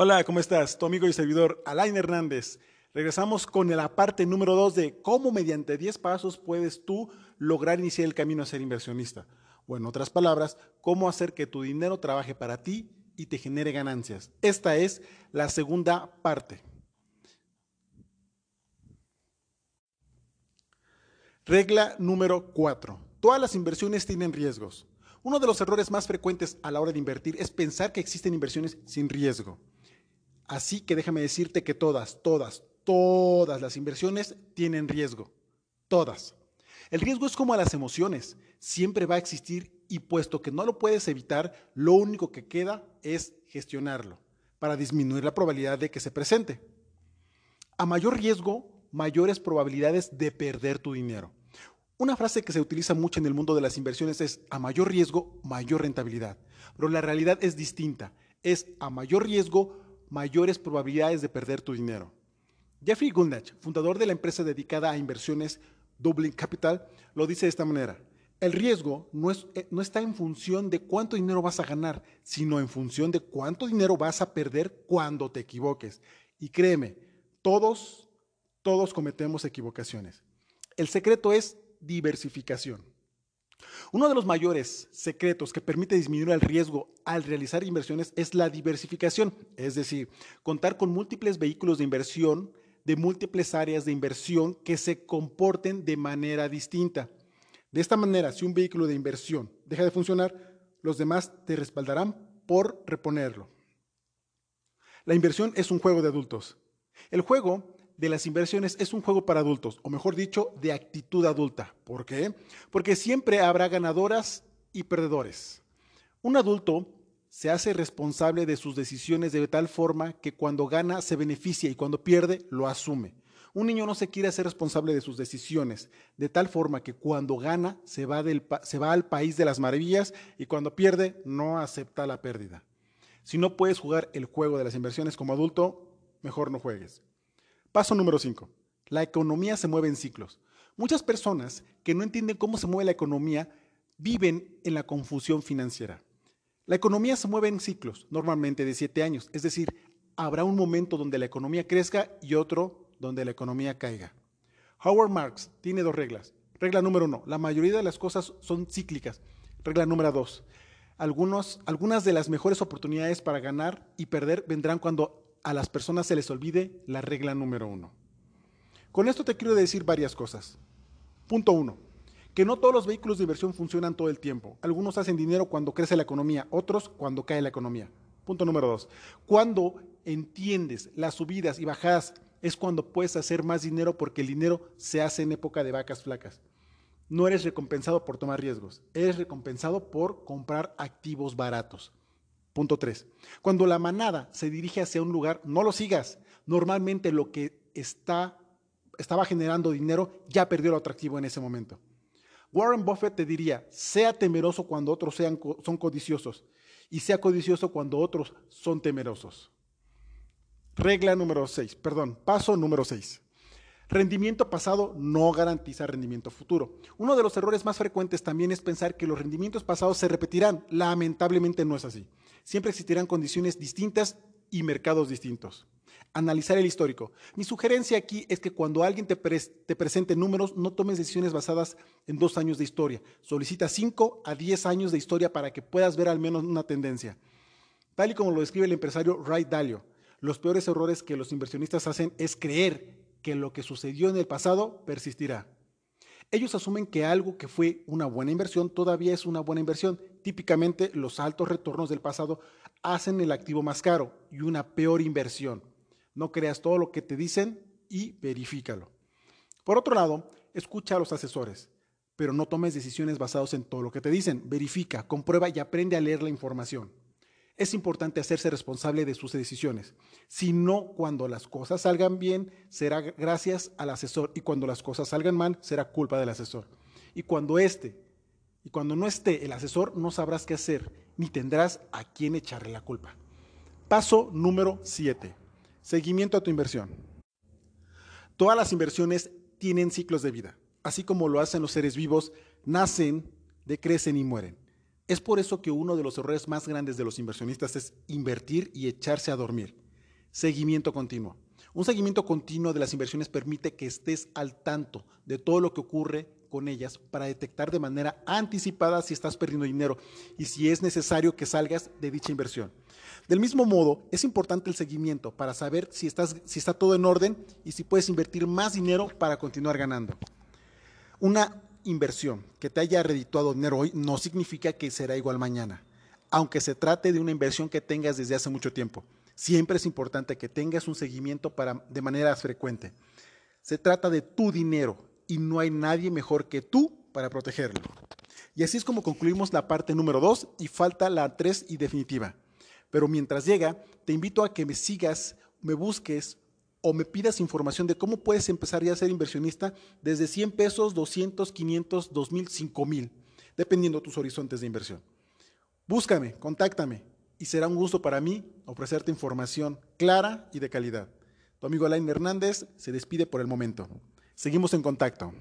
Hola, ¿cómo estás? Tu amigo y servidor Alain Hernández. Regresamos con la parte número 2 de cómo mediante 10 pasos puedes tú lograr iniciar el camino a ser inversionista. O en otras palabras, cómo hacer que tu dinero trabaje para ti y te genere ganancias. Esta es la segunda parte. Regla número 4. Todas las inversiones tienen riesgos. Uno de los errores más frecuentes a la hora de invertir es pensar que existen inversiones sin riesgo. Así que déjame decirte que todas, todas, todas las inversiones tienen riesgo. Todas. El riesgo es como a las emociones. Siempre va a existir y puesto que no lo puedes evitar, lo único que queda es gestionarlo para disminuir la probabilidad de que se presente. A mayor riesgo, mayores probabilidades de perder tu dinero. Una frase que se utiliza mucho en el mundo de las inversiones es a mayor riesgo, mayor rentabilidad. Pero la realidad es distinta. Es a mayor riesgo, mayores probabilidades de perder tu dinero. Jeffrey Gundlach, fundador de la empresa dedicada a inversiones Dublin Capital, lo dice de esta manera. El riesgo no, es, eh, no, está en función de cuánto dinero vas a ganar, sino en función de cuánto dinero vas a perder cuando te equivoques. Y créeme, todos, todos cometemos equivocaciones. El secreto es diversificación. Uno de los mayores secretos que permite disminuir el riesgo al realizar inversiones es la diversificación, es decir, contar con múltiples vehículos de inversión de múltiples áreas de inversión que se comporten de manera distinta. De esta manera, si un vehículo de inversión deja de funcionar, los demás te respaldarán por reponerlo. La inversión es un juego de adultos. El juego de las inversiones es un juego para adultos, o mejor dicho, de actitud adulta. ¿Por qué? Porque siempre habrá ganadoras y perdedores. Un adulto se hace responsable de sus decisiones de tal forma que cuando gana se beneficia y cuando pierde lo asume. Un niño no se quiere hacer responsable de sus decisiones, de tal forma que cuando gana se va, se va al país de las maravillas y cuando pierde no acepta la pérdida. Si no puedes jugar el juego de las inversiones como adulto, mejor no juegues. Paso número 5. La economía se mueve en ciclos. Muchas personas que no entienden cómo se mueve la economía viven en la confusión financiera. La economía se mueve en ciclos, normalmente de siete años, es decir, habrá un momento donde la economía crezca y otro donde la economía caiga. Howard Marks tiene dos reglas. Regla número uno, la mayoría de las cosas son cíclicas. Regla número dos, algunas de las mejores oportunidades para ganar y perder vendrán cuando a las personas se les olvide la regla número uno. Con esto te quiero decir varias cosas. Punto uno, que no todos los vehículos de inversión funcionan todo el tiempo. Algunos hacen dinero cuando crece la economía, otros cuando cae la economía. Punto número dos, cuando entiendes las subidas y bajadas es cuando puedes hacer más dinero porque el dinero se hace en época de vacas flacas. No eres recompensado por tomar riesgos, eres recompensado por comprar activos baratos. Punto 3. Cuando la manada se dirige hacia un lugar, no lo sigas. Normalmente lo que está, estaba generando dinero ya perdió lo atractivo en ese momento. Warren Buffett te diría, sea temeroso cuando otros sean, son codiciosos y sea codicioso cuando otros son temerosos. Regla número 6, perdón, paso número 6. Rendimiento pasado no garantiza rendimiento futuro. Uno de los errores más frecuentes también es pensar que los rendimientos pasados se repetirán. Lamentablemente no es así. Siempre existirán condiciones distintas y mercados distintos. Analizar el histórico. Mi sugerencia aquí es que cuando alguien te, te presente números, no tomes decisiones basadas en dos años de historia. Solicita 5 a 10 años de historia para que puedas ver al menos una tendencia. Tal y como lo describe el empresario Ray Dalio, los peores errores que los inversionistas hacen es creer que lo que sucedió en el pasado persistirá. Ellos asumen que algo que fue una buena inversión todavía es una buena inversión. Típicamente los altos retornos del pasado hacen el activo más caro y una peor inversión. No creas todo lo que te dicen y verifícalo. Por otro lado, escucha a los asesores, pero no tomes decisiones basadas en todo lo que te dicen. Verifica, comprueba y aprende a leer la información es importante hacerse responsable de sus decisiones. Si no, cuando las cosas salgan bien, será gracias al asesor y cuando las cosas salgan mal, será culpa del asesor. Y cuando esté, y cuando no esté el asesor, no sabrás qué hacer, ni tendrás a quién echarle la culpa. Paso número 7. Seguimiento a tu inversión. Todas las inversiones tienen ciclos de vida. Así como lo hacen los seres vivos, nacen, decrecen y mueren. Es por eso que uno de los errores más grandes de los inversionistas es invertir y echarse a dormir. Seguimiento continuo. Un seguimiento continuo de las inversiones permite que estés al tanto de todo lo que ocurre con ellas para detectar de manera anticipada si estás perdiendo dinero y si es necesario que salgas de dicha inversión. Del mismo modo, es importante el seguimiento para saber si, estás, si está todo en orden y si puedes invertir más dinero para continuar ganando. Una inversión que te haya redituado dinero hoy no significa que será igual mañana, aunque se trate de una inversión que tengas desde hace mucho tiempo. Siempre es importante que tengas un seguimiento para, de manera frecuente. Se trata de tu dinero y no hay nadie mejor que tú para protegerlo. Y así es como concluimos la parte número 2 y falta la 3 y definitiva. Pero mientras llega, te invito a que me sigas, me busques o me pidas información de cómo puedes empezar ya a ser inversionista desde 100 pesos, 200, 500, 2000, 5000, dependiendo de tus horizontes de inversión. Búscame, contáctame y será un gusto para mí ofrecerte información clara y de calidad. Tu amigo Alain Hernández se despide por el momento. Seguimos en contacto.